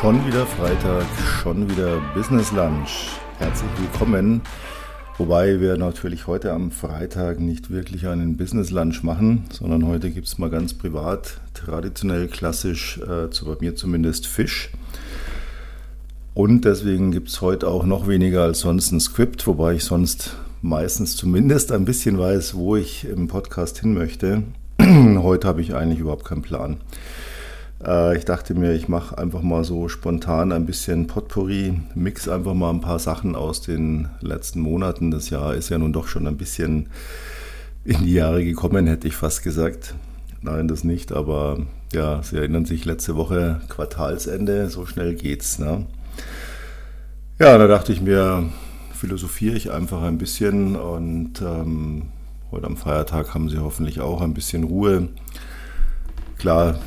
Schon wieder Freitag, schon wieder Business Lunch. Herzlich willkommen. Wobei wir natürlich heute am Freitag nicht wirklich einen Business Lunch machen, sondern heute gibt es mal ganz privat, traditionell, klassisch, äh, bei mir zumindest Fisch. Und deswegen gibt es heute auch noch weniger als sonst ein Skript, wobei ich sonst meistens zumindest ein bisschen weiß, wo ich im Podcast hin möchte. heute habe ich eigentlich überhaupt keinen Plan. Äh, ich dachte mir, ich mache einfach mal so spontan ein bisschen Potpourri, mix einfach mal ein paar Sachen aus den letzten Monaten. Das Jahr ist ja nun doch schon ein bisschen in die Jahre gekommen, hätte ich fast gesagt. Nein, das nicht, aber ja, Sie erinnern sich letzte Woche Quartalsende, so schnell geht's. Ne? Ja, da dachte ich mir, philosophiere ich einfach ein bisschen und ähm, heute am Feiertag haben Sie hoffentlich auch ein bisschen Ruhe. Klar,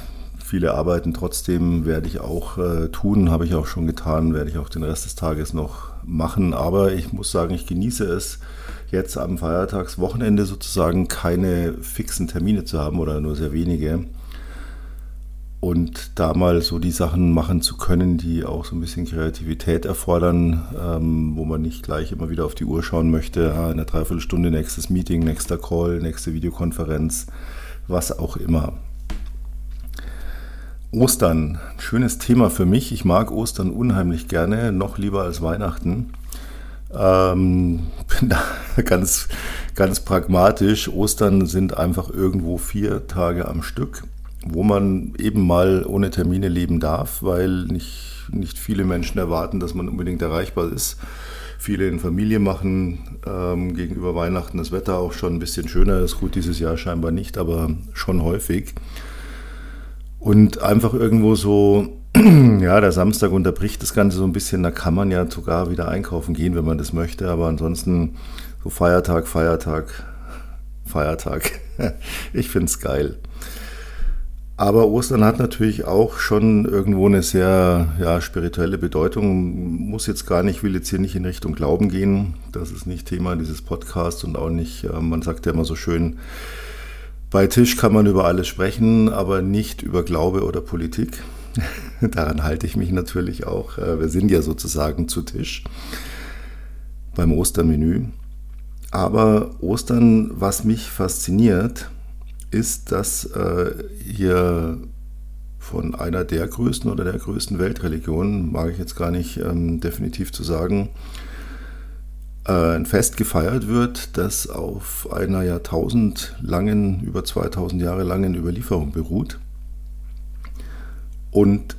Viele arbeiten trotzdem, werde ich auch äh, tun, habe ich auch schon getan, werde ich auch den Rest des Tages noch machen. Aber ich muss sagen, ich genieße es, jetzt am Feiertagswochenende sozusagen keine fixen Termine zu haben oder nur sehr wenige. Und da mal so die Sachen machen zu können, die auch so ein bisschen Kreativität erfordern, ähm, wo man nicht gleich immer wieder auf die Uhr schauen möchte, ah, in einer Dreiviertelstunde nächstes Meeting, nächster Call, nächste Videokonferenz, was auch immer. Ostern, ein schönes Thema für mich. Ich mag Ostern unheimlich gerne, noch lieber als Weihnachten. Ähm, bin da ganz, ganz pragmatisch. Ostern sind einfach irgendwo vier Tage am Stück, wo man eben mal ohne Termine leben darf, weil nicht, nicht viele Menschen erwarten, dass man unbedingt erreichbar ist. Viele in Familie machen ähm, gegenüber Weihnachten das Wetter auch schon ein bisschen schöner. Ist gut dieses Jahr scheinbar nicht, aber schon häufig. Und einfach irgendwo so, ja, der Samstag unterbricht das Ganze so ein bisschen. Da kann man ja sogar wieder einkaufen gehen, wenn man das möchte. Aber ansonsten so Feiertag, Feiertag, Feiertag. ich finde es geil. Aber Ostern hat natürlich auch schon irgendwo eine sehr ja, spirituelle Bedeutung. Muss jetzt gar nicht, will jetzt hier nicht in Richtung Glauben gehen. Das ist nicht Thema dieses Podcasts und auch nicht, man sagt ja immer so schön, bei Tisch kann man über alles sprechen, aber nicht über Glaube oder Politik. Daran halte ich mich natürlich auch. Äh, wir sind ja sozusagen zu Tisch beim Ostermenü. Aber Ostern, was mich fasziniert, ist, dass äh, hier von einer der größten oder der größten Weltreligionen, mag ich jetzt gar nicht ähm, definitiv zu sagen, ein Fest gefeiert wird, das auf einer jahrtausendlangen, über 2000 Jahre langen Überlieferung beruht. Und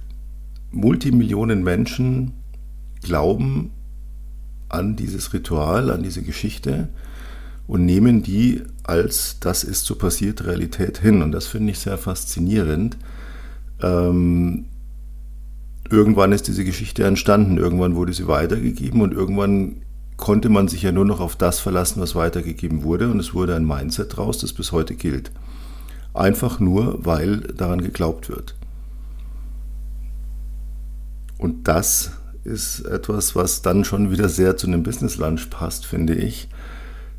Multimillionen Menschen glauben an dieses Ritual, an diese Geschichte und nehmen die als das ist so passiert Realität hin. Und das finde ich sehr faszinierend. Ähm, irgendwann ist diese Geschichte entstanden, irgendwann wurde sie weitergegeben und irgendwann konnte man sich ja nur noch auf das verlassen, was weitergegeben wurde. Und es wurde ein Mindset draus, das bis heute gilt. Einfach nur, weil daran geglaubt wird. Und das ist etwas, was dann schon wieder sehr zu einem Business Lunch passt, finde ich.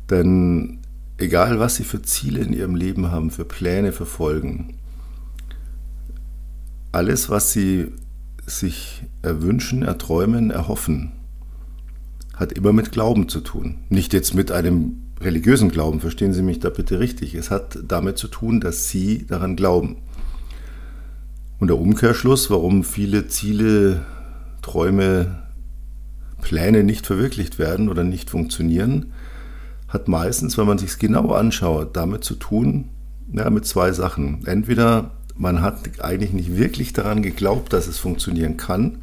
Denn egal, was Sie für Ziele in Ihrem Leben haben, für Pläne verfolgen, alles, was Sie sich erwünschen, erträumen, erhoffen, hat immer mit Glauben zu tun. Nicht jetzt mit einem religiösen Glauben, verstehen Sie mich da bitte richtig. Es hat damit zu tun, dass Sie daran glauben. Und der Umkehrschluss, warum viele Ziele, Träume, Pläne nicht verwirklicht werden oder nicht funktionieren, hat meistens, wenn man sich es genau anschaut, damit zu tun, ja, mit zwei Sachen. Entweder man hat eigentlich nicht wirklich daran geglaubt, dass es funktionieren kann,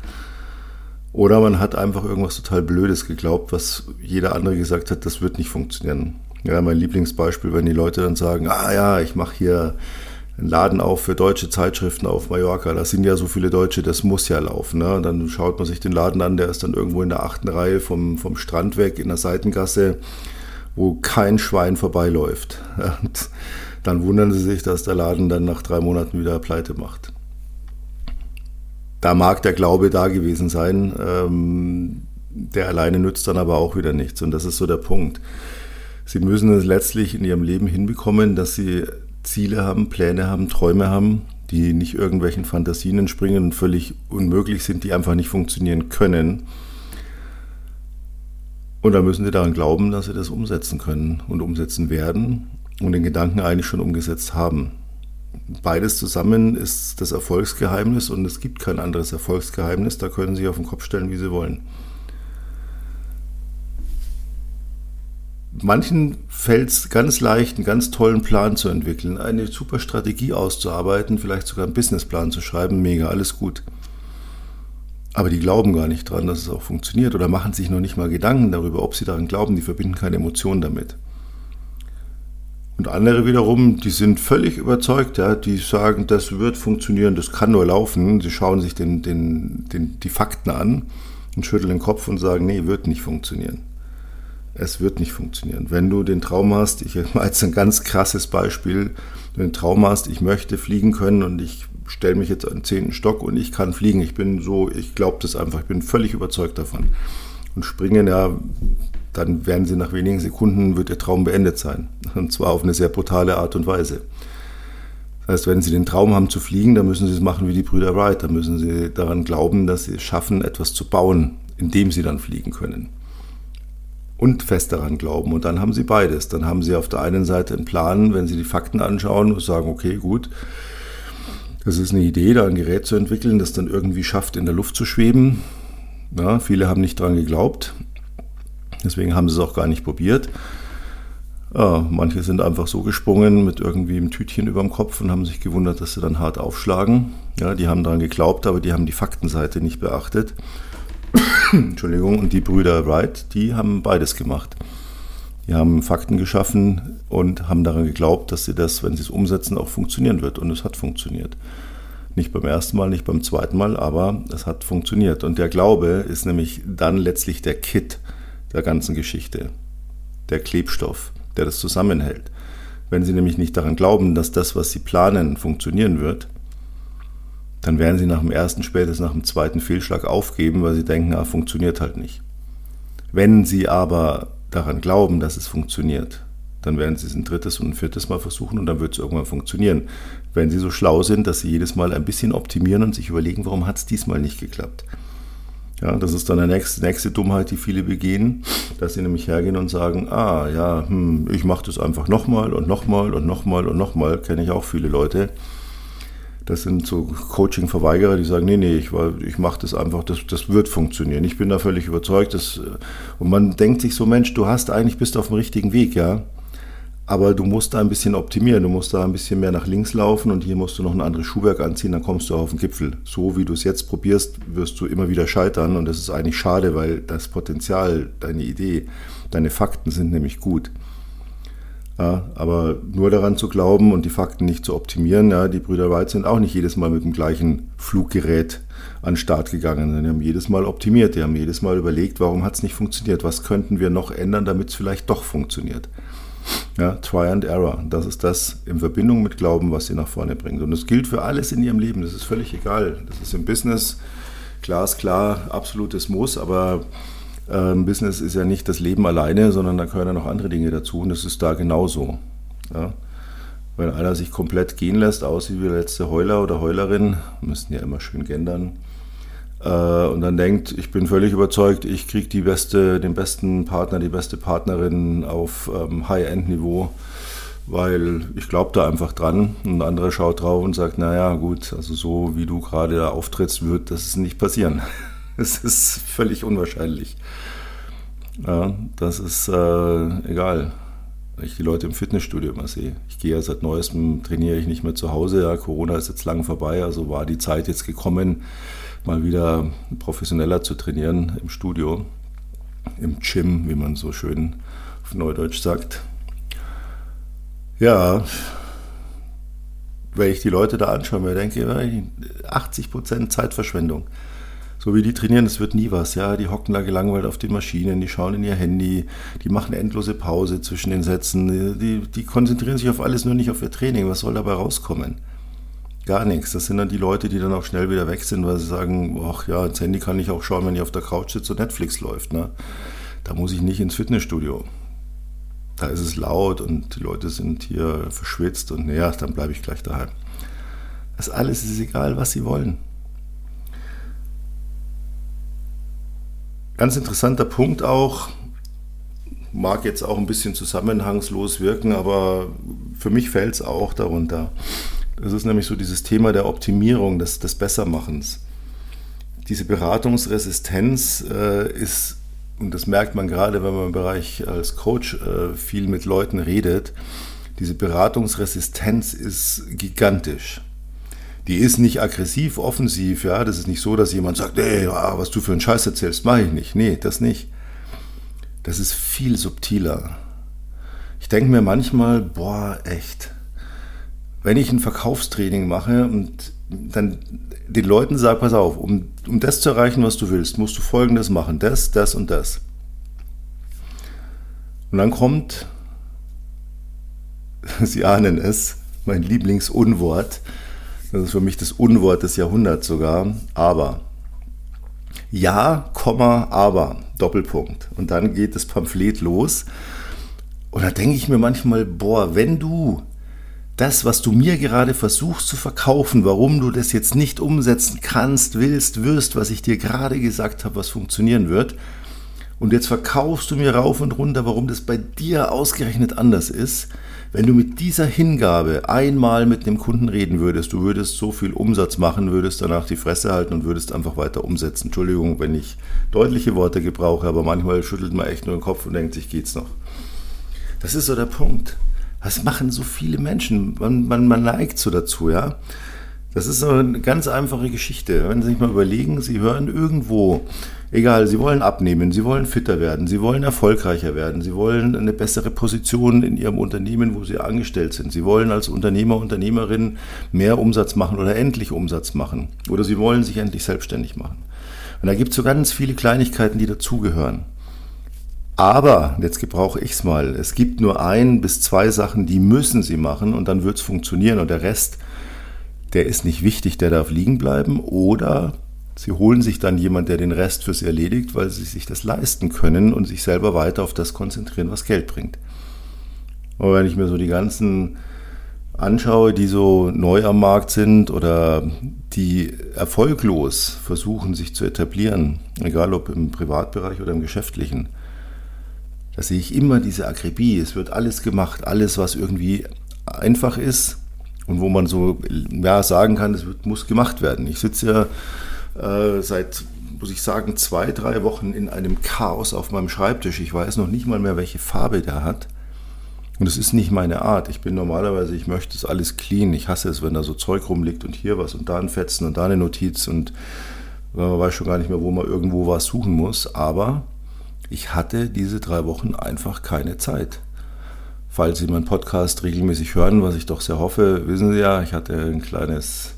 oder man hat einfach irgendwas total Blödes geglaubt, was jeder andere gesagt hat, das wird nicht funktionieren. Ja, mein Lieblingsbeispiel, wenn die Leute dann sagen, ah ja, ich mache hier einen Laden auf für deutsche Zeitschriften auf Mallorca, da sind ja so viele Deutsche, das muss ja laufen. Ne? Dann schaut man sich den Laden an, der ist dann irgendwo in der achten Reihe vom, vom Strand weg, in der Seitengasse, wo kein Schwein vorbeiläuft. Und dann wundern sie sich, dass der Laden dann nach drei Monaten wieder pleite macht da mag der Glaube da gewesen sein, ähm, der alleine nützt dann aber auch wieder nichts. Und das ist so der Punkt. Sie müssen es letztlich in ihrem Leben hinbekommen, dass sie Ziele haben, Pläne haben, Träume haben, die nicht irgendwelchen Fantasien entspringen und völlig unmöglich sind, die einfach nicht funktionieren können. Und da müssen sie daran glauben, dass sie das umsetzen können und umsetzen werden und den Gedanken eigentlich schon umgesetzt haben. Beides zusammen ist das Erfolgsgeheimnis und es gibt kein anderes Erfolgsgeheimnis. Da können Sie sich auf den Kopf stellen, wie Sie wollen. Manchen fällt es ganz leicht, einen ganz tollen Plan zu entwickeln, eine super Strategie auszuarbeiten, vielleicht sogar einen Businessplan zu schreiben, mega, alles gut. Aber die glauben gar nicht dran, dass es auch funktioniert oder machen sich noch nicht mal Gedanken darüber, ob sie daran glauben, die verbinden keine Emotionen damit. Und andere wiederum, die sind völlig überzeugt, ja, die sagen, das wird funktionieren, das kann nur laufen. Sie schauen sich den, den, den, die Fakten an und schütteln den Kopf und sagen, nee, wird nicht funktionieren. Es wird nicht funktionieren. Wenn du den Traum hast, ich mache jetzt ein ganz krasses Beispiel, wenn du den Traum hast, ich möchte fliegen können und ich stelle mich jetzt an den zehnten Stock und ich kann fliegen. Ich bin so, ich glaube das einfach, ich bin völlig überzeugt davon. Und springen, ja, dann werden sie nach wenigen Sekunden, wird ihr Traum beendet sein. Und zwar auf eine sehr brutale Art und Weise. Das heißt, wenn Sie den Traum haben zu fliegen, dann müssen Sie es machen wie die Brüder Wright. Dann müssen Sie daran glauben, dass Sie es schaffen, etwas zu bauen, indem Sie dann fliegen können. Und fest daran glauben. Und dann haben Sie beides. Dann haben Sie auf der einen Seite einen Plan, wenn Sie die Fakten anschauen und sagen, okay, gut, das ist eine Idee, da ein Gerät zu entwickeln, das dann irgendwie schafft, in der Luft zu schweben. Ja, viele haben nicht daran geglaubt. Deswegen haben sie es auch gar nicht probiert. Ja, manche sind einfach so gesprungen mit irgendwie einem Tütchen über dem Kopf und haben sich gewundert, dass sie dann hart aufschlagen. Ja, die haben daran geglaubt, aber die haben die Faktenseite nicht beachtet. Entschuldigung, und die Brüder Wright, die haben beides gemacht. Die haben Fakten geschaffen und haben daran geglaubt, dass sie das, wenn sie es umsetzen, auch funktionieren wird. Und es hat funktioniert. Nicht beim ersten Mal, nicht beim zweiten Mal, aber es hat funktioniert. Und der Glaube ist nämlich dann letztlich der Kit der ganzen Geschichte, der Klebstoff, der das zusammenhält. Wenn Sie nämlich nicht daran glauben, dass das, was Sie planen, funktionieren wird, dann werden Sie nach dem ersten, spätestens nach dem zweiten Fehlschlag aufgeben, weil Sie denken, ah, funktioniert halt nicht. Wenn Sie aber daran glauben, dass es funktioniert, dann werden Sie es ein drittes und ein viertes Mal versuchen und dann wird es irgendwann funktionieren. Wenn Sie so schlau sind, dass Sie jedes Mal ein bisschen optimieren und sich überlegen, warum hat es diesmal nicht geklappt. Ja, das ist dann die nächste, nächste Dummheit, die viele begehen, dass sie nämlich hergehen und sagen, ah ja, hm, ich mache das einfach nochmal und nochmal und nochmal und nochmal, kenne ich auch viele Leute. Das sind so Coaching-Verweigerer, die sagen, nee, nee, ich, ich mache das einfach, das, das wird funktionieren. Ich bin da völlig überzeugt. Dass, und man denkt sich so, Mensch, du hast eigentlich, bist auf dem richtigen Weg, ja. Aber du musst da ein bisschen optimieren, du musst da ein bisschen mehr nach links laufen und hier musst du noch ein anderes Schuhwerk anziehen, dann kommst du auf den Gipfel. So wie du es jetzt probierst, wirst du immer wieder scheitern und das ist eigentlich schade, weil das Potenzial, deine Idee, deine Fakten sind nämlich gut. Ja, aber nur daran zu glauben und die Fakten nicht zu optimieren, ja, die Brüder Wright sind auch nicht jedes Mal mit dem gleichen Fluggerät an den Start gegangen. Die haben jedes Mal optimiert, die haben jedes Mal überlegt, warum hat es nicht funktioniert, was könnten wir noch ändern, damit es vielleicht doch funktioniert. Ja, Try and Error. Das ist das in Verbindung mit Glauben, was sie nach vorne bringt. Und das gilt für alles in ihrem Leben. Das ist völlig egal. Das ist im Business glasklar, absolutes Muss, aber ähm, Business ist ja nicht das Leben alleine, sondern da gehören ja noch andere Dinge dazu und das ist da genauso. Ja. Wenn einer sich komplett gehen lässt, aussieht wie der letzte Heuler oder Heulerin, müssen ja immer schön gendern, und dann denkt, ich bin völlig überzeugt, ich kriege beste, den besten Partner, die beste Partnerin auf ähm, High-End-Niveau, weil ich glaube da einfach dran. Und ein anderer schaut drauf und sagt, naja gut, also so wie du gerade da auftrittst, wird das nicht passieren. Es ist völlig unwahrscheinlich. Ja, das ist äh, egal ich die Leute im Fitnessstudio immer sehe. Ich gehe ja seit neuestem, trainiere ich nicht mehr zu Hause. Ja, Corona ist jetzt lang vorbei, also war die Zeit jetzt gekommen, mal wieder professioneller zu trainieren im Studio, im Gym, wie man so schön auf Neudeutsch sagt. Ja, wenn ich die Leute da anschaue, mir denke, 80% Zeitverschwendung. So wie die trainieren, das wird nie was. Ja, die hocken da gelangweilt auf den Maschinen, die schauen in ihr Handy, die machen endlose Pause zwischen den Sätzen, die, die konzentrieren sich auf alles, nur nicht auf ihr Training. Was soll dabei rauskommen? Gar nichts. Das sind dann die Leute, die dann auch schnell wieder weg sind, weil sie sagen, ach ja, ins Handy kann ich auch schauen, wenn ich auf der Couch sitze und Netflix läuft. Ne? Da muss ich nicht ins Fitnessstudio. Da ist es laut und die Leute sind hier verschwitzt und naja, dann bleibe ich gleich daheim. Das alles ist egal, was sie wollen. Ganz interessanter Punkt auch, mag jetzt auch ein bisschen zusammenhangslos wirken, aber für mich fällt es auch darunter. Das ist nämlich so dieses Thema der Optimierung, des, des Bessermachens. Diese Beratungsresistenz äh, ist, und das merkt man gerade, wenn man im Bereich als Coach äh, viel mit Leuten redet, diese Beratungsresistenz ist gigantisch. Die ist nicht aggressiv, offensiv, ja. Das ist nicht so, dass jemand sagt, ey, was du für einen Scheiß erzählst, mache ich nicht. Nee, das nicht das ist viel subtiler. Ich denke mir manchmal, boah, echt. Wenn ich ein Verkaufstraining mache und dann den Leuten sage, pass auf, um, um das zu erreichen, was du willst, musst du Folgendes machen, das, das und das. Und dann kommt, Sie ahnen es, mein Lieblingsunwort, das ist für mich das Unwort des Jahrhunderts sogar, aber. Ja, Komma, aber, Doppelpunkt. Und dann geht das Pamphlet los. Und da denke ich mir manchmal, boah, wenn du das, was du mir gerade versuchst zu verkaufen, warum du das jetzt nicht umsetzen kannst, willst, wirst, was ich dir gerade gesagt habe, was funktionieren wird, und jetzt verkaufst du mir rauf und runter, warum das bei dir ausgerechnet anders ist, wenn du mit dieser Hingabe einmal mit dem Kunden reden würdest, du würdest so viel Umsatz machen, würdest danach die Fresse halten und würdest einfach weiter umsetzen. Entschuldigung, wenn ich deutliche Worte gebrauche, aber manchmal schüttelt man echt nur den Kopf und denkt sich, geht's noch. Das ist so der Punkt. Das machen so viele Menschen. Man, man, man neigt so dazu, ja. Das ist so eine ganz einfache Geschichte. Wenn Sie sich mal überlegen, Sie hören irgendwo Egal, sie wollen abnehmen, sie wollen fitter werden, sie wollen erfolgreicher werden, sie wollen eine bessere Position in ihrem Unternehmen, wo sie angestellt sind. Sie wollen als Unternehmer, Unternehmerin mehr Umsatz machen oder endlich Umsatz machen. Oder sie wollen sich endlich selbstständig machen. Und da gibt es so ganz viele Kleinigkeiten, die dazugehören. Aber, jetzt gebrauche ich es mal, es gibt nur ein bis zwei Sachen, die müssen sie machen und dann wird es funktionieren und der Rest, der ist nicht wichtig, der darf liegen bleiben oder Sie holen sich dann jemand, der den Rest für sie erledigt, weil sie sich das leisten können und sich selber weiter auf das konzentrieren, was Geld bringt. Aber wenn ich mir so die ganzen anschaue, die so neu am Markt sind oder die erfolglos versuchen, sich zu etablieren, egal ob im Privatbereich oder im geschäftlichen, da sehe ich immer diese Akribie. Es wird alles gemacht, alles, was irgendwie einfach ist und wo man so ja, sagen kann, es muss gemacht werden. Ich sitze ja äh, seit, muss ich sagen, zwei, drei Wochen in einem Chaos auf meinem Schreibtisch. Ich weiß noch nicht mal mehr, welche Farbe der hat. Und es ist nicht meine Art. Ich bin normalerweise, ich möchte es alles clean. Ich hasse es, wenn da so Zeug rumliegt und hier was und da ein Fetzen und da eine Notiz und man weiß schon gar nicht mehr, wo man irgendwo was suchen muss. Aber ich hatte diese drei Wochen einfach keine Zeit. Falls Sie meinen Podcast regelmäßig hören, was ich doch sehr hoffe, wissen Sie ja, ich hatte ein kleines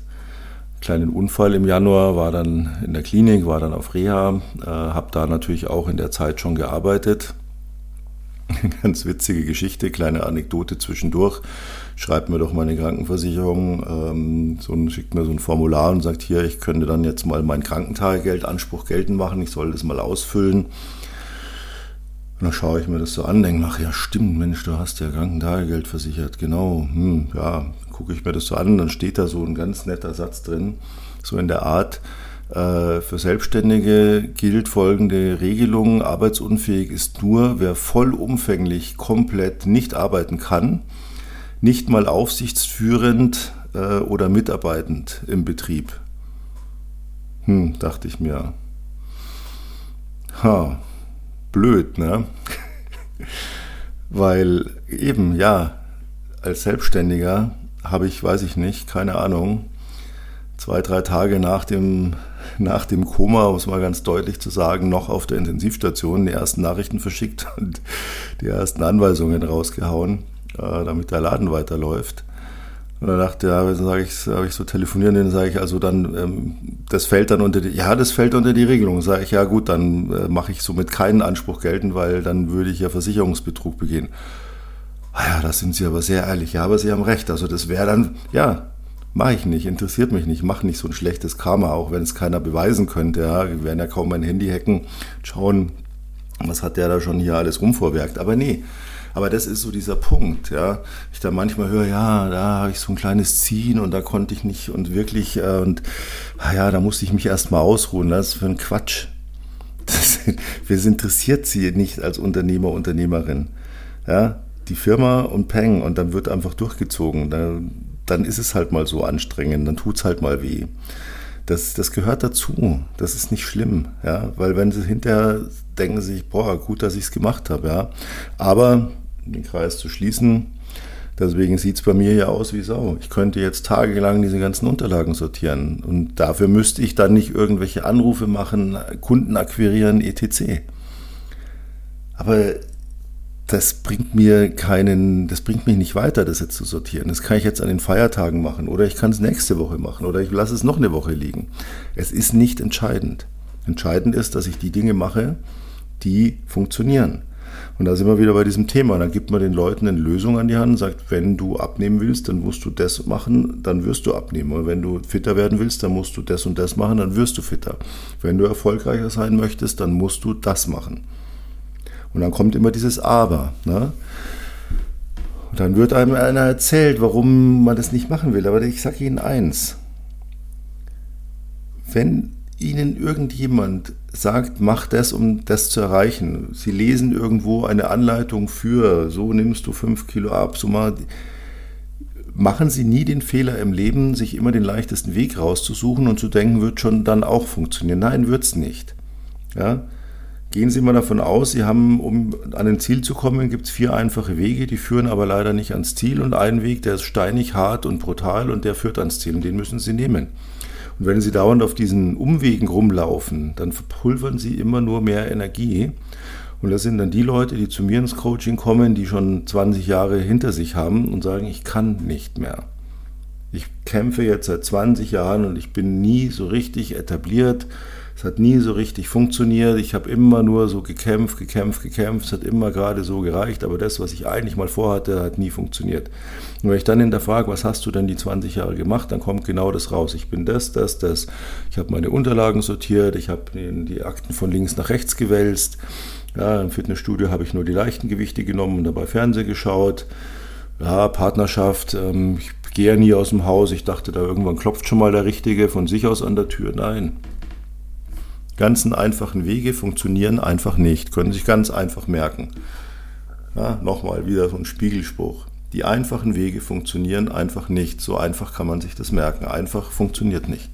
kleinen Unfall im Januar, war dann in der Klinik, war dann auf Reha, äh, habe da natürlich auch in der Zeit schon gearbeitet. Ganz witzige Geschichte, kleine Anekdote zwischendurch. Schreibt mir doch meine Krankenversicherung, ähm, so ein, schickt mir so ein Formular und sagt, hier, ich könnte dann jetzt mal meinen Krankentagegeldanspruch geltend machen, ich soll das mal ausfüllen. Und dann schaue ich mir das so an, denke, ach ja, stimmt, Mensch, du hast ja Krankentagegeld versichert, genau, hm, ja, gucke ich mir das so an, dann steht da so ein ganz netter Satz drin, so in der Art, äh, für Selbstständige gilt folgende Regelung, arbeitsunfähig ist nur, wer vollumfänglich komplett nicht arbeiten kann, nicht mal aufsichtsführend äh, oder mitarbeitend im Betrieb. Hm, dachte ich mir. Ha, blöd, ne? Weil eben, ja, als Selbstständiger habe ich, weiß ich nicht, keine Ahnung, zwei, drei Tage nach dem, nach dem Koma, um es mal ganz deutlich zu sagen, noch auf der Intensivstation die ersten Nachrichten verschickt und die ersten Anweisungen rausgehauen, äh, damit der Laden weiterläuft. Und dann dachte ja, sage ich, habe ich so telefonieren, dann sage ich, also dann, ähm, das fällt dann unter die, ja, das fällt unter die Regelung. Sage ich, ja gut, dann äh, mache ich somit keinen Anspruch geltend, weil dann würde ich ja Versicherungsbetrug begehen. Ah ja, da sind Sie aber sehr ehrlich. Ja, aber Sie haben recht. Also das wäre dann, ja, mache ich nicht, interessiert mich nicht, mache nicht so ein schlechtes Karma, auch wenn es keiner beweisen könnte. Ja, wir werden ja kaum mein Handy hacken, schauen, was hat der da schon hier alles rumvorwerkt. Aber nee, Aber das ist so dieser Punkt, ja. Ich da manchmal höre, ja, da habe ich so ein kleines Ziehen und da konnte ich nicht und wirklich, äh, und ah ja, da musste ich mich erstmal ausruhen. Das ist für ein Quatsch. Das, das interessiert sie nicht als Unternehmer, Unternehmerin. Ja, die Firma und Peng und dann wird einfach durchgezogen. Dann, dann ist es halt mal so anstrengend, dann tut es halt mal weh. Das, das gehört dazu. Das ist nicht schlimm, ja, weil wenn sie hinterher denken sich, boah, gut, dass ich es gemacht habe, ja. Aber den Kreis zu schließen, deswegen sieht es bei mir ja aus wie Sau. Ich könnte jetzt tagelang diese ganzen Unterlagen sortieren und dafür müsste ich dann nicht irgendwelche Anrufe machen, Kunden akquirieren, etc. Aber das bringt mir keinen, das bringt mich nicht weiter, das jetzt zu sortieren. Das kann ich jetzt an den Feiertagen machen oder ich kann es nächste Woche machen oder ich lasse es noch eine Woche liegen. Es ist nicht entscheidend. Entscheidend ist, dass ich die Dinge mache, die funktionieren. Und da sind wir wieder bei diesem Thema. Dann gibt man den Leuten eine Lösung an die Hand und sagt, wenn du abnehmen willst, dann musst du das machen, dann wirst du abnehmen. Und wenn du fitter werden willst, dann musst du das und das machen, dann wirst du fitter. Wenn du erfolgreicher sein möchtest, dann musst du das machen. Und dann kommt immer dieses Aber. Ne? Und dann wird einem einer erzählt, warum man das nicht machen will. Aber ich sage Ihnen eins. Wenn Ihnen irgendjemand sagt, mach das, um das zu erreichen, Sie lesen irgendwo eine Anleitung für, so nimmst du fünf Kilo ab, so mal, machen Sie nie den Fehler im Leben, sich immer den leichtesten Weg rauszusuchen und zu denken, wird schon dann auch funktionieren. Nein, wird es nicht. Ja? Gehen Sie mal davon aus, Sie haben, um an ein Ziel zu kommen, gibt es vier einfache Wege, die führen aber leider nicht ans Ziel und einen Weg, der ist steinig, hart und brutal und der führt ans Ziel und den müssen Sie nehmen. Und wenn Sie dauernd auf diesen Umwegen rumlaufen, dann verpulvern Sie immer nur mehr Energie. Und das sind dann die Leute, die zu mir ins Coaching kommen, die schon 20 Jahre hinter sich haben und sagen, ich kann nicht mehr. Ich kämpfe jetzt seit 20 Jahren und ich bin nie so richtig etabliert es hat nie so richtig funktioniert. Ich habe immer nur so gekämpft, gekämpft, gekämpft. Es hat immer gerade so gereicht. Aber das, was ich eigentlich mal vorhatte, hat nie funktioniert. Und wenn ich dann hinterfrage, was hast du denn die 20 Jahre gemacht, dann kommt genau das raus. Ich bin das, das, das. Ich habe meine Unterlagen sortiert. Ich habe die Akten von links nach rechts gewälzt. Ja, Im Fitnessstudio habe ich nur die leichten Gewichte genommen und dabei Fernsehen geschaut. Ja, Partnerschaft. Ähm, ich gehe ja nie aus dem Haus. Ich dachte, da irgendwann klopft schon mal der Richtige von sich aus an der Tür. Nein, ganzen einfachen Wege funktionieren einfach nicht, können sich ganz einfach merken. Ja, Nochmal wieder so ein Spiegelspruch. Die einfachen Wege funktionieren einfach nicht. So einfach kann man sich das merken. Einfach funktioniert nicht.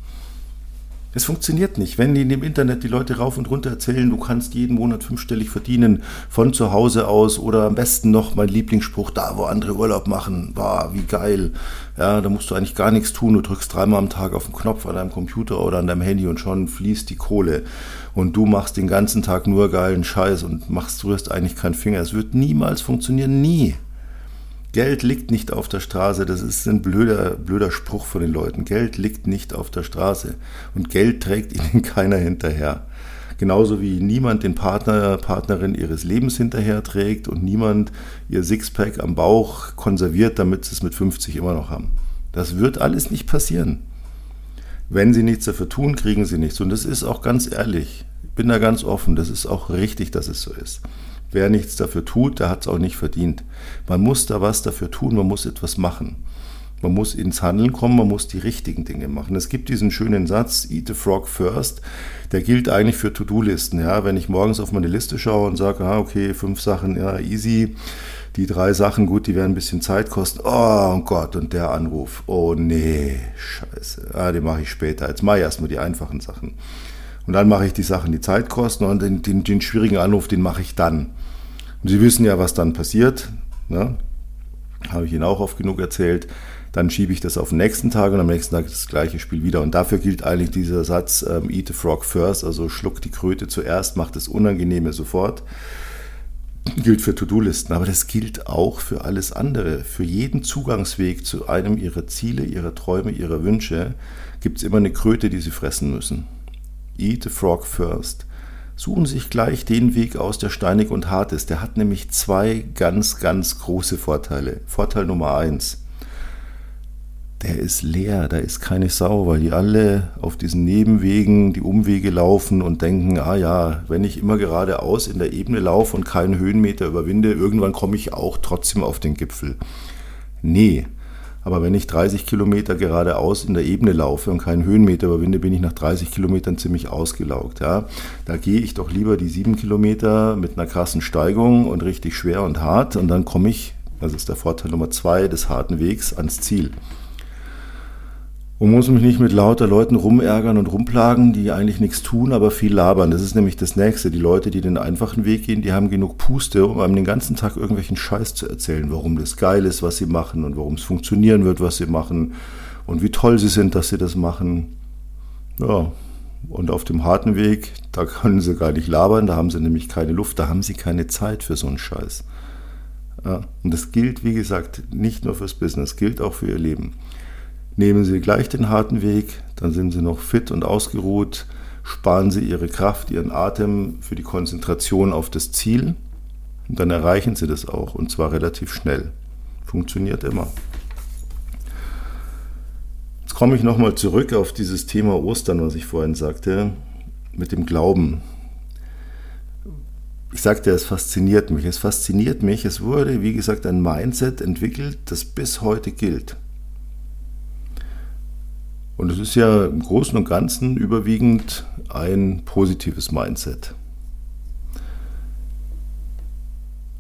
Es funktioniert nicht. Wenn in dem Internet die Leute rauf und runter erzählen, du kannst jeden Monat fünfstellig verdienen, von zu Hause aus oder am besten noch mein Lieblingsspruch, da wo andere Urlaub machen, war wie geil. Ja, da musst du eigentlich gar nichts tun. Du drückst dreimal am Tag auf den Knopf an deinem Computer oder an deinem Handy und schon fließt die Kohle. Und du machst den ganzen Tag nur geilen Scheiß und machst, rührst eigentlich keinen Finger. Es wird niemals funktionieren, nie. Geld liegt nicht auf der Straße, das ist ein blöder, blöder Spruch von den Leuten. Geld liegt nicht auf der Straße und Geld trägt ihnen keiner hinterher. Genauso wie niemand den Partner, Partnerin ihres Lebens hinterher trägt und niemand ihr Sixpack am Bauch konserviert, damit sie es mit 50 immer noch haben. Das wird alles nicht passieren. Wenn sie nichts dafür tun, kriegen sie nichts. Und das ist auch ganz ehrlich. Ich bin da ganz offen. Das ist auch richtig, dass es so ist. Wer nichts dafür tut, der hat es auch nicht verdient. Man muss da was dafür tun, man muss etwas machen. Man muss ins Handeln kommen, man muss die richtigen Dinge machen. Es gibt diesen schönen Satz, Eat the Frog first, der gilt eigentlich für To-Do-Listen. Ja? Wenn ich morgens auf meine Liste schaue und sage, ah, okay, fünf Sachen, ja, easy, die drei Sachen, gut, die werden ein bisschen Zeit kosten. Oh Gott, und der Anruf. Oh nee, scheiße. Ah, den mache ich später. Jetzt mache ich erstmal die einfachen Sachen. Und dann mache ich die Sachen, die Zeit kosten und den, den, den schwierigen Anruf, den mache ich dann. Und Sie wissen ja, was dann passiert. Ne? Habe ich Ihnen auch oft genug erzählt. Dann schiebe ich das auf den nächsten Tag und am nächsten Tag das gleiche Spiel wieder. Und dafür gilt eigentlich dieser Satz, ähm, eat the frog first, also schluck die Kröte zuerst, macht das Unangenehme sofort. Gilt für To-Do-Listen, aber das gilt auch für alles andere. Für jeden Zugangsweg zu einem Ihrer Ziele, Ihrer Träume, Ihrer Wünsche gibt es immer eine Kröte, die Sie fressen müssen. Eat the frog first. Suchen Sie sich gleich den Weg aus, der steinig und hart ist. Der hat nämlich zwei ganz, ganz große Vorteile. Vorteil Nummer eins. der ist leer, da ist keine Sau, weil die alle auf diesen Nebenwegen die Umwege laufen und denken, ah ja, wenn ich immer geradeaus in der Ebene laufe und keinen Höhenmeter überwinde, irgendwann komme ich auch trotzdem auf den Gipfel. Nee, aber wenn ich 30 Kilometer geradeaus in der Ebene laufe und keinen Höhenmeter überwinde, bin ich nach 30 Kilometern ziemlich ausgelaugt. Ja? Da gehe ich doch lieber die sieben Kilometer mit einer krassen Steigung und richtig schwer und hart und dann komme ich, das ist der Vorteil Nummer zwei des harten Wegs, ans Ziel und muss mich nicht mit lauter Leuten rumärgern und rumplagen, die eigentlich nichts tun, aber viel labern. Das ist nämlich das Nächste. Die Leute, die den einfachen Weg gehen, die haben genug Puste, um einem den ganzen Tag irgendwelchen Scheiß zu erzählen, warum das geil ist, was sie machen und warum es funktionieren wird, was sie machen und wie toll sie sind, dass sie das machen. Ja, und auf dem harten Weg, da können sie gar nicht labern, da haben sie nämlich keine Luft, da haben sie keine Zeit für so einen Scheiß. Ja, und das gilt, wie gesagt, nicht nur fürs Business, gilt auch für ihr Leben. Nehmen Sie gleich den harten Weg, dann sind Sie noch fit und ausgeruht, sparen Sie Ihre Kraft, Ihren Atem für die Konzentration auf das Ziel und dann erreichen Sie das auch und zwar relativ schnell. Funktioniert immer. Jetzt komme ich nochmal zurück auf dieses Thema Ostern, was ich vorhin sagte, mit dem Glauben. Ich sagte, es fasziniert mich. Es fasziniert mich. Es wurde, wie gesagt, ein Mindset entwickelt, das bis heute gilt. Und es ist ja im Großen und Ganzen überwiegend ein positives Mindset.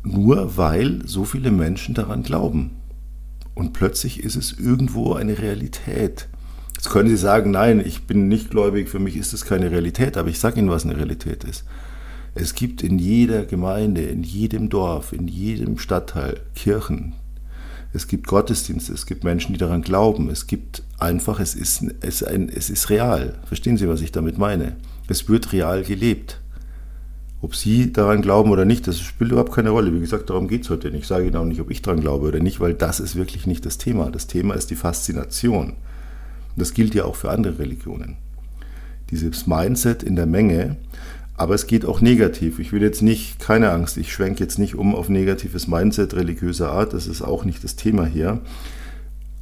Nur weil so viele Menschen daran glauben. Und plötzlich ist es irgendwo eine Realität. Jetzt können Sie sagen, nein, ich bin nicht gläubig, für mich ist es keine Realität, aber ich sage Ihnen, was eine Realität ist. Es gibt in jeder Gemeinde, in jedem Dorf, in jedem Stadtteil Kirchen, es gibt Gottesdienste, es gibt Menschen, die daran glauben. Es gibt einfach, es ist, es, ein, es ist real. Verstehen Sie, was ich damit meine? Es wird real gelebt. Ob Sie daran glauben oder nicht, das spielt überhaupt keine Rolle. Wie gesagt, darum geht es heute nicht. Ich sage Ihnen auch nicht, ob ich daran glaube oder nicht, weil das ist wirklich nicht das Thema. Das Thema ist die Faszination. Und das gilt ja auch für andere Religionen. Dieses Mindset in der Menge, aber es geht auch negativ. Ich will jetzt nicht, keine Angst, ich schwenke jetzt nicht um auf negatives Mindset religiöser Art, das ist auch nicht das Thema hier.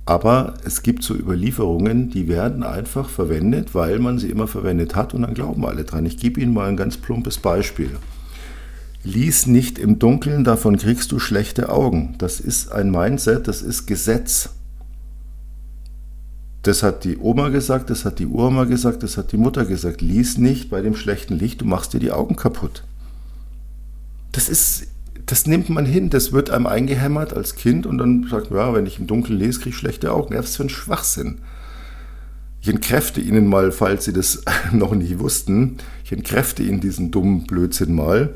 Aber es gibt so Überlieferungen, die werden einfach verwendet, weil man sie immer verwendet hat und dann glauben alle dran. Ich gebe Ihnen mal ein ganz plumpes Beispiel. Lies nicht im Dunkeln, davon kriegst du schlechte Augen. Das ist ein Mindset, das ist Gesetz. Das hat die Oma gesagt, das hat die Uroma gesagt, das hat die Mutter gesagt. Lies nicht bei dem schlechten Licht, du machst dir die Augen kaputt. Das ist, das nimmt man hin, das wird einem eingehämmert als Kind und dann sagt man, ja, wenn ich im Dunkeln lese, kriege ich schlechte Augen. Ja, was für ein Schwachsinn. Ich entkräfte Ihnen mal, falls Sie das noch nicht wussten, ich entkräfte Ihnen diesen dummen Blödsinn mal.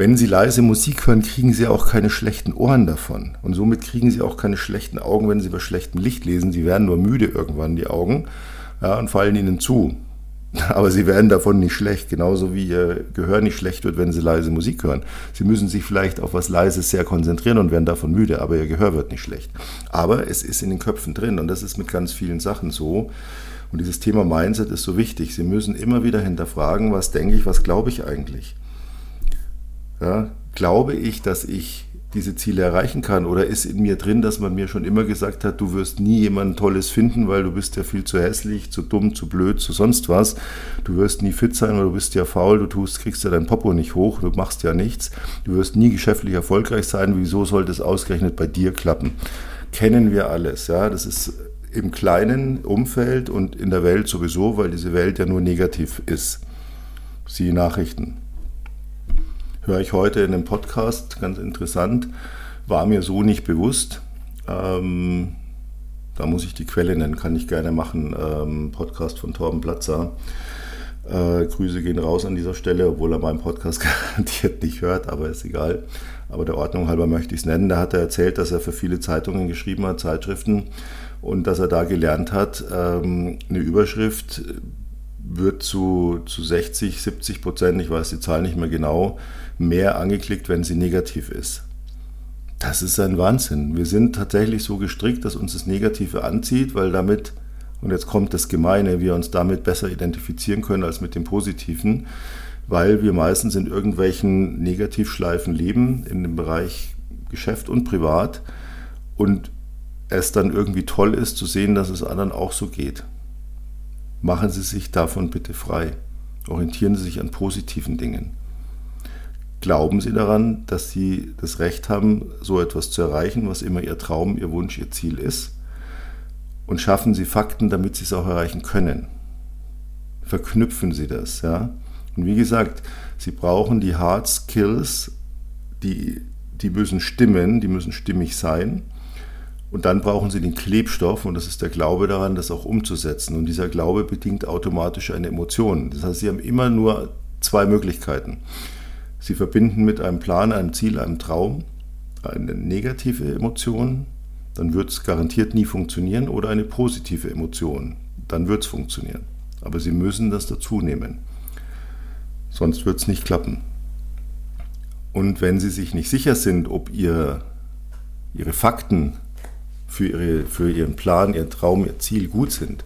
Wenn Sie leise Musik hören, kriegen Sie auch keine schlechten Ohren davon. Und somit kriegen Sie auch keine schlechten Augen, wenn Sie bei schlechtem Licht lesen. Sie werden nur müde irgendwann, die Augen, ja, und fallen Ihnen zu. Aber Sie werden davon nicht schlecht, genauso wie Ihr Gehör nicht schlecht wird, wenn Sie leise Musik hören. Sie müssen sich vielleicht auf was Leises sehr konzentrieren und werden davon müde, aber Ihr Gehör wird nicht schlecht. Aber es ist in den Köpfen drin und das ist mit ganz vielen Sachen so. Und dieses Thema Mindset ist so wichtig. Sie müssen immer wieder hinterfragen, was denke ich, was glaube ich eigentlich. Ja, glaube ich, dass ich diese Ziele erreichen kann? Oder ist in mir drin, dass man mir schon immer gesagt hat, du wirst nie jemand Tolles finden, weil du bist ja viel zu hässlich, zu dumm, zu blöd, zu sonst was. Du wirst nie fit sein, weil du bist ja faul, du tust, kriegst ja dein Popo nicht hoch, du machst ja nichts. Du wirst nie geschäftlich erfolgreich sein. Wieso sollte es ausgerechnet bei dir klappen? Kennen wir alles, ja. Das ist im kleinen Umfeld und in der Welt sowieso, weil diese Welt ja nur negativ ist. Siehe Nachrichten höre ich heute in einem Podcast, ganz interessant, war mir so nicht bewusst. Ähm, da muss ich die Quelle nennen, kann ich gerne machen. Ähm, Podcast von Torben Platzer. Äh, Grüße gehen raus an dieser Stelle, obwohl er meinen Podcast garantiert nicht hört, aber ist egal. Aber der Ordnung halber möchte ich es nennen. Da hat er erzählt, dass er für viele Zeitungen geschrieben hat, Zeitschriften, und dass er da gelernt hat, ähm, eine Überschrift wird zu, zu 60, 70 Prozent, ich weiß die Zahl nicht mehr genau, mehr angeklickt, wenn sie negativ ist. Das ist ein Wahnsinn. Wir sind tatsächlich so gestrickt, dass uns das Negative anzieht, weil damit, und jetzt kommt das Gemeine, wir uns damit besser identifizieren können als mit dem Positiven, weil wir meistens in irgendwelchen Negativschleifen leben, in dem Bereich Geschäft und Privat. Und es dann irgendwie toll ist zu sehen, dass es anderen auch so geht. Machen Sie sich davon bitte frei. Orientieren Sie sich an positiven Dingen. Glauben Sie daran, dass Sie das Recht haben, so etwas zu erreichen, was immer Ihr Traum, Ihr Wunsch, Ihr Ziel ist. Und schaffen Sie Fakten, damit Sie es auch erreichen können. Verknüpfen Sie das. Ja? Und wie gesagt, Sie brauchen die Hard Skills, die, die müssen stimmen, die müssen stimmig sein. Und dann brauchen sie den Klebstoff und das ist der Glaube daran, das auch umzusetzen. Und dieser Glaube bedingt automatisch eine Emotion. Das heißt, sie haben immer nur zwei Möglichkeiten. Sie verbinden mit einem Plan, einem Ziel, einem Traum eine negative Emotion, dann wird es garantiert nie funktionieren, oder eine positive Emotion, dann wird es funktionieren. Aber Sie müssen das dazu nehmen. Sonst wird es nicht klappen. Und wenn Sie sich nicht sicher sind, ob ihr, Ihre Fakten für, ihre, für ihren Plan, ihren Traum, ihr Ziel gut sind,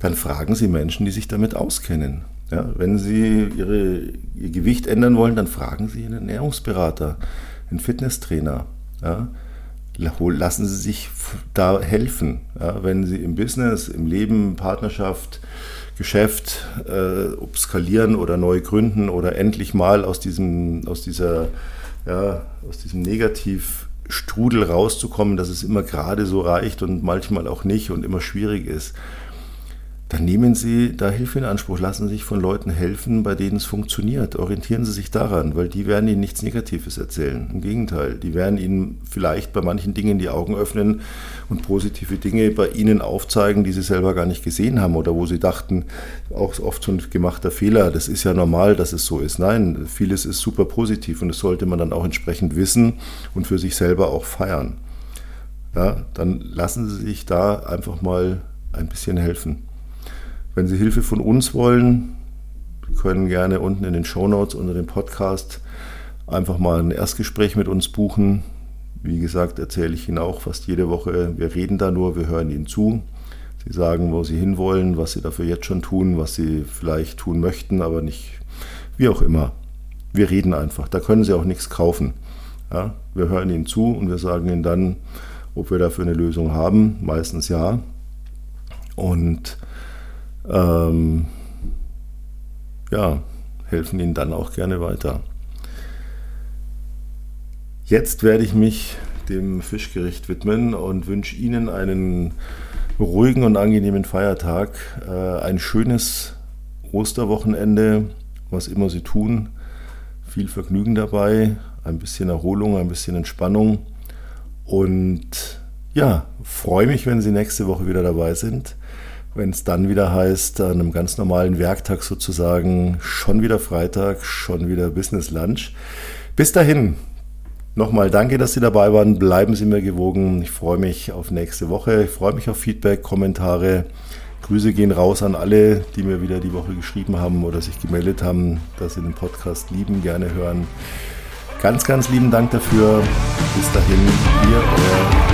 dann fragen Sie Menschen, die sich damit auskennen. Ja, wenn Sie ihre, Ihr Gewicht ändern wollen, dann fragen Sie einen Ernährungsberater, einen Fitnesstrainer. Ja. Lassen Sie sich da helfen. Ja, wenn Sie im Business, im Leben, Partnerschaft, Geschäft, äh, ob skalieren oder neu gründen oder endlich mal aus diesem, aus dieser, ja, aus diesem Negativ Strudel rauszukommen, dass es immer gerade so reicht und manchmal auch nicht und immer schwierig ist, dann nehmen Sie da Hilfe in Anspruch, lassen Sie sich von Leuten helfen, bei denen es funktioniert. Orientieren Sie sich daran, weil die werden Ihnen nichts Negatives erzählen. Im Gegenteil, die werden Ihnen vielleicht bei manchen Dingen die Augen öffnen und positive Dinge bei Ihnen aufzeigen, die Sie selber gar nicht gesehen haben oder wo Sie dachten, auch oft ein gemachter Fehler, das ist ja normal, dass es so ist. Nein, vieles ist super positiv und das sollte man dann auch entsprechend wissen und für sich selber auch feiern. Ja, dann lassen Sie sich da einfach mal ein bisschen helfen. Wenn Sie Hilfe von uns wollen, können gerne unten in den Show Notes unter dem Podcast einfach mal ein Erstgespräch mit uns buchen. Wie gesagt, erzähle ich Ihnen auch fast jede Woche. Wir reden da nur, wir hören Ihnen zu. Sie sagen, wo Sie hinwollen, was Sie dafür jetzt schon tun, was Sie vielleicht tun möchten, aber nicht, wie auch immer. Wir reden einfach. Da können Sie auch nichts kaufen. Ja, wir hören Ihnen zu und wir sagen Ihnen dann, ob wir dafür eine Lösung haben. Meistens ja. Und ähm, ja, helfen ihnen dann auch gerne weiter. Jetzt werde ich mich dem Fischgericht widmen und wünsche Ihnen einen ruhigen und angenehmen Feiertag, äh, ein schönes Osterwochenende, was immer Sie tun. Viel Vergnügen dabei, ein bisschen Erholung, ein bisschen Entspannung und ja, freue mich, wenn Sie nächste Woche wieder dabei sind wenn es dann wieder heißt, an einem ganz normalen Werktag sozusagen, schon wieder Freitag, schon wieder Business Lunch. Bis dahin, nochmal danke, dass Sie dabei waren. Bleiben Sie mir gewogen. Ich freue mich auf nächste Woche. Ich freue mich auf Feedback, Kommentare. Grüße gehen raus an alle, die mir wieder die Woche geschrieben haben oder sich gemeldet haben, dass sie den Podcast lieben, gerne hören. Ganz, ganz lieben Dank dafür. Bis dahin, ihr euer